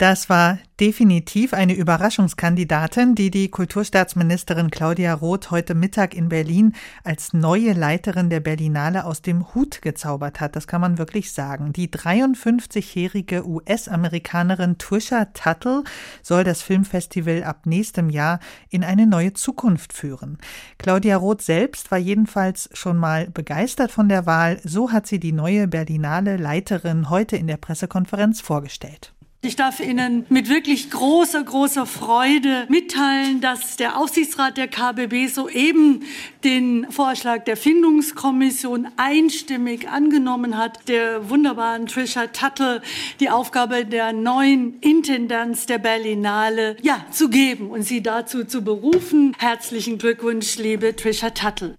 Das war definitiv eine Überraschungskandidatin, die die Kulturstaatsministerin Claudia Roth heute Mittag in Berlin als neue Leiterin der Berlinale aus dem Hut gezaubert hat. Das kann man wirklich sagen. Die 53-jährige US-Amerikanerin Trisha Tuttle soll das Filmfestival ab nächstem Jahr in eine neue Zukunft führen. Claudia Roth selbst war jedenfalls schon mal begeistert von der Wahl. So hat sie die neue Berlinale Leiterin heute in der Pressekonferenz vorgestellt. Ich darf Ihnen mit wirklich großer, großer Freude mitteilen, dass der Aufsichtsrat der KBB soeben den Vorschlag der Findungskommission einstimmig angenommen hat, der wunderbaren Trisha Tuttle die Aufgabe der neuen Intendanz der Berlinale ja, zu geben und sie dazu zu berufen. Herzlichen Glückwunsch, liebe Trisha Tuttle.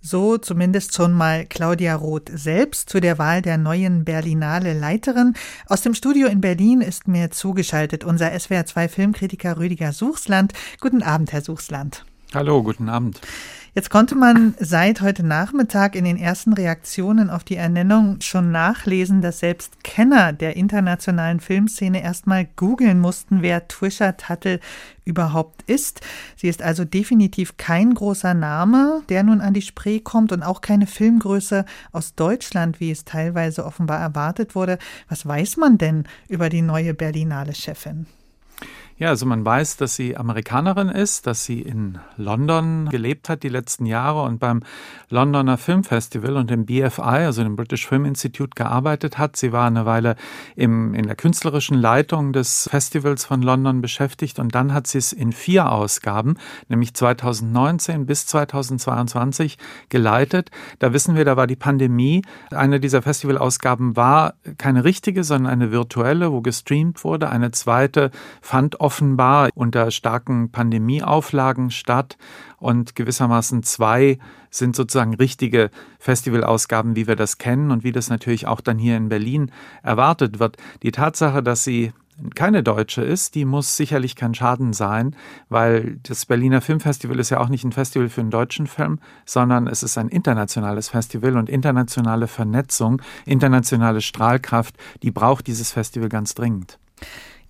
So zumindest schon mal Claudia Roth selbst zu der Wahl der neuen Berlinale Leiterin. Aus dem Studio in Berlin ist mir zugeschaltet unser SWR2 Filmkritiker Rüdiger Suchsland. Guten Abend, Herr Suchsland. Hallo, guten Abend. Jetzt konnte man seit heute Nachmittag in den ersten Reaktionen auf die Ernennung schon nachlesen, dass selbst Kenner der internationalen Filmszene erstmal googeln mussten, wer Trisha Tuttle überhaupt ist. Sie ist also definitiv kein großer Name, der nun an die Spree kommt und auch keine Filmgröße aus Deutschland, wie es teilweise offenbar erwartet wurde. Was weiß man denn über die neue Berlinale Chefin? Ja, also man weiß, dass sie Amerikanerin ist, dass sie in London gelebt hat die letzten Jahre und beim Londoner Filmfestival und dem BFI, also dem British Film Institute, gearbeitet hat. Sie war eine Weile im, in der künstlerischen Leitung des Festivals von London beschäftigt und dann hat sie es in vier Ausgaben, nämlich 2019 bis 2022, geleitet. Da wissen wir, da war die Pandemie. Eine dieser Festivalausgaben war keine richtige, sondern eine virtuelle, wo gestreamt wurde. Eine zweite fand offenbar unter starken Pandemieauflagen statt und gewissermaßen zwei sind sozusagen richtige Festivalausgaben, wie wir das kennen und wie das natürlich auch dann hier in Berlin erwartet wird. Die Tatsache, dass sie keine Deutsche ist, die muss sicherlich kein Schaden sein, weil das Berliner Filmfestival ist ja auch nicht ein Festival für einen deutschen Film, sondern es ist ein internationales Festival und internationale Vernetzung, internationale Strahlkraft, die braucht dieses Festival ganz dringend.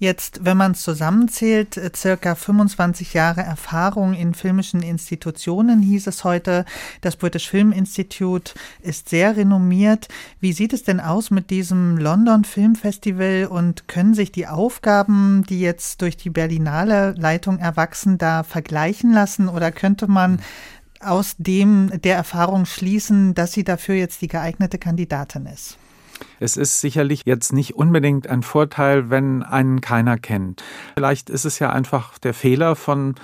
Jetzt, wenn man es zusammenzählt, äh, circa 25 Jahre Erfahrung in filmischen Institutionen, hieß es heute. Das British Film Institute ist sehr renommiert. Wie sieht es denn aus mit diesem London Film Festival und können sich die Aufgaben, die jetzt durch die Berlinale Leitung erwachsen, da vergleichen lassen oder könnte man aus dem der Erfahrung schließen, dass sie dafür jetzt die geeignete Kandidatin ist? Es ist sicherlich jetzt nicht unbedingt ein Vorteil, wenn einen keiner kennt. Vielleicht ist es ja einfach der Fehler von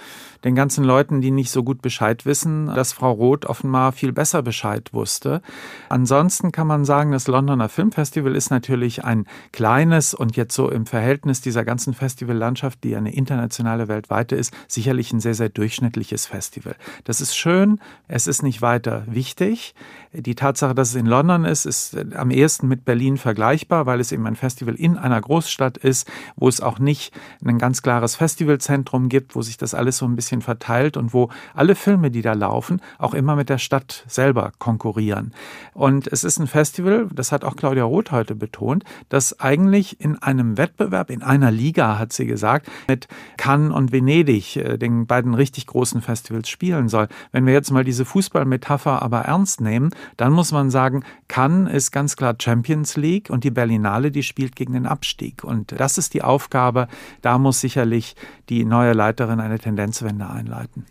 den ganzen Leuten, die nicht so gut Bescheid wissen, dass Frau Roth offenbar viel besser Bescheid wusste. Ansonsten kann man sagen, das Londoner Filmfestival ist natürlich ein kleines und jetzt so im Verhältnis dieser ganzen Festivallandschaft, die eine internationale weltweite ist, sicherlich ein sehr, sehr durchschnittliches Festival. Das ist schön, es ist nicht weiter wichtig. Die Tatsache, dass es in London ist, ist am ehesten mit Berlin vergleichbar, weil es eben ein Festival in einer Großstadt ist, wo es auch nicht ein ganz klares Festivalzentrum gibt, wo sich das alles so ein bisschen bisschen verteilt und wo alle Filme, die da laufen, auch immer mit der Stadt selber konkurrieren. Und es ist ein Festival, das hat auch Claudia Roth heute betont, das eigentlich in einem Wettbewerb, in einer Liga, hat sie gesagt, mit Cannes und Venedig, äh, den beiden richtig großen Festivals, spielen soll. Wenn wir jetzt mal diese Fußballmetapher aber ernst nehmen, dann muss man sagen, Cannes ist ganz klar Champions League und die Berlinale, die spielt gegen den Abstieg. Und das ist die Aufgabe. Da muss sicherlich die neue Leiterin eine Tendenzwende Ende einleiten.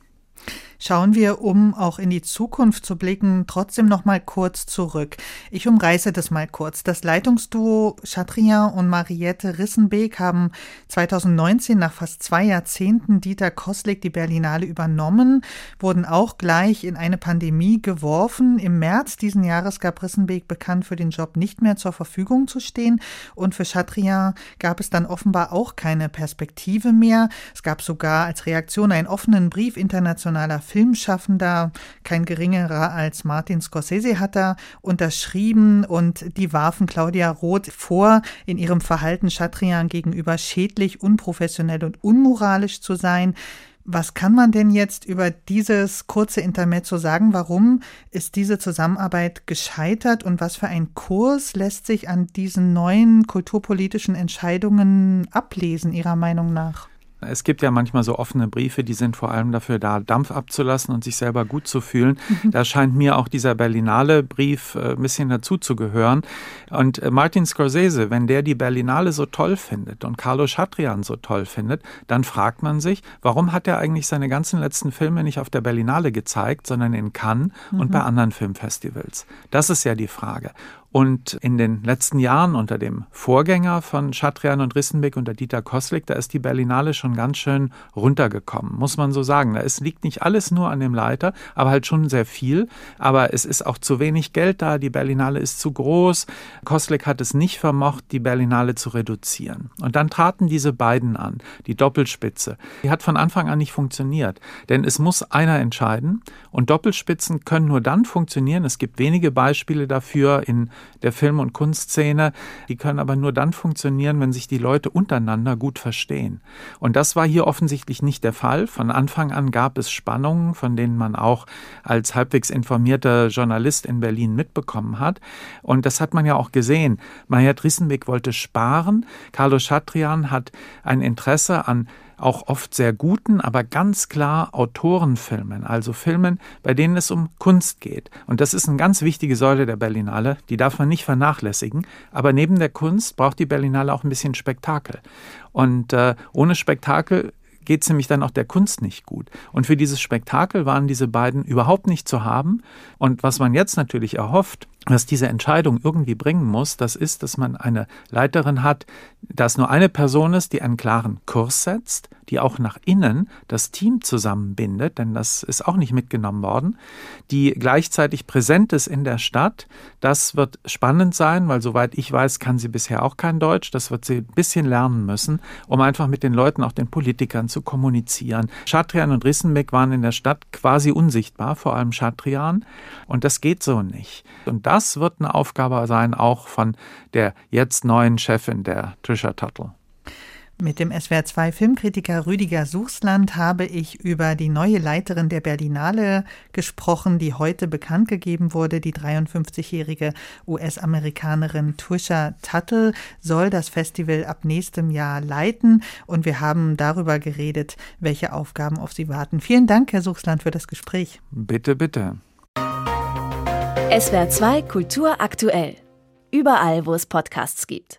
Schauen wir, um auch in die Zukunft zu blicken, trotzdem noch mal kurz zurück. Ich umreiße das mal kurz. Das Leitungsduo Chatrian und Mariette Rissenbeek haben 2019 nach fast zwei Jahrzehnten Dieter Koslik die Berlinale übernommen, wurden auch gleich in eine Pandemie geworfen. Im März diesen Jahres gab Rissenbeek bekannt, für den Job nicht mehr zur Verfügung zu stehen und für Chatrian gab es dann offenbar auch keine Perspektive mehr. Es gab sogar als Reaktion einen offenen Brief internationaler Filmschaffender, kein geringerer als Martin Scorsese hat da unterschrieben und die warfen Claudia Roth vor, in ihrem Verhalten Chatrian gegenüber schädlich, unprofessionell und unmoralisch zu sein. Was kann man denn jetzt über dieses kurze Intermezzo sagen? Warum ist diese Zusammenarbeit gescheitert und was für ein Kurs lässt sich an diesen neuen kulturpolitischen Entscheidungen ablesen, Ihrer Meinung nach? Es gibt ja manchmal so offene Briefe, die sind vor allem dafür da, Dampf abzulassen und sich selber gut zu fühlen. Mhm. Da scheint mir auch dieser Berlinale Brief äh, ein bisschen dazu zu gehören. Und äh, Martin Scorsese, wenn der die Berlinale so toll findet und Carlo Chatrian so toll findet, dann fragt man sich, warum hat er eigentlich seine ganzen letzten Filme nicht auf der Berlinale gezeigt, sondern in Cannes mhm. und bei anderen Filmfestivals? Das ist ja die Frage. Und in den letzten Jahren unter dem Vorgänger von Chatrian und Rissenbeck, unter Dieter Koslik, da ist die Berlinale schon ganz schön runtergekommen, muss man so sagen. Da liegt nicht alles nur an dem Leiter, aber halt schon sehr viel. Aber es ist auch zu wenig Geld da, die Berlinale ist zu groß. Koslik hat es nicht vermocht, die Berlinale zu reduzieren. Und dann traten diese beiden an, die Doppelspitze. Die hat von Anfang an nicht funktioniert. Denn es muss einer entscheiden und Doppelspitzen können nur dann funktionieren. Es gibt wenige Beispiele dafür in der Film- und Kunstszene. Die können aber nur dann funktionieren, wenn sich die Leute untereinander gut verstehen. Und das war hier offensichtlich nicht der Fall. Von Anfang an gab es Spannungen, von denen man auch als halbwegs informierter Journalist in Berlin mitbekommen hat. Und das hat man ja auch gesehen. Maja Drissenbeck wollte sparen. Carlos Chatrian hat ein Interesse an auch oft sehr guten, aber ganz klar Autorenfilmen, also Filmen, bei denen es um Kunst geht. Und das ist eine ganz wichtige Säule der Berlinale, die darf man nicht vernachlässigen. Aber neben der Kunst braucht die Berlinale auch ein bisschen Spektakel. Und äh, ohne Spektakel geht es nämlich dann auch der Kunst nicht gut. Und für dieses Spektakel waren diese beiden überhaupt nicht zu haben. Und was man jetzt natürlich erhofft, was diese Entscheidung irgendwie bringen muss, das ist, dass man eine Leiterin hat, dass nur eine Person ist, die einen klaren Kurs setzt, die auch nach innen das Team zusammenbindet, denn das ist auch nicht mitgenommen worden, die gleichzeitig präsent ist in der Stadt. Das wird spannend sein, weil soweit ich weiß, kann sie bisher auch kein Deutsch. Das wird sie ein bisschen lernen müssen, um einfach mit den Leuten, auch den Politikern zu kommunizieren. Chatrian und Rissenbeck waren in der Stadt quasi unsichtbar, vor allem Chatrian. Und das geht so nicht. Und das wird eine Aufgabe sein, auch von der jetzt neuen Chefin, der Trisha Tuttle. Mit dem SWR2 Filmkritiker Rüdiger Suchsland habe ich über die neue Leiterin der Berlinale gesprochen, die heute bekannt gegeben wurde. Die 53-jährige US-Amerikanerin Trisha Tuttle soll das Festival ab nächstem Jahr leiten und wir haben darüber geredet, welche Aufgaben auf sie warten. Vielen Dank, Herr Suchsland, für das Gespräch. Bitte, bitte. SWR2 Kultur aktuell. Überall, wo es Podcasts gibt.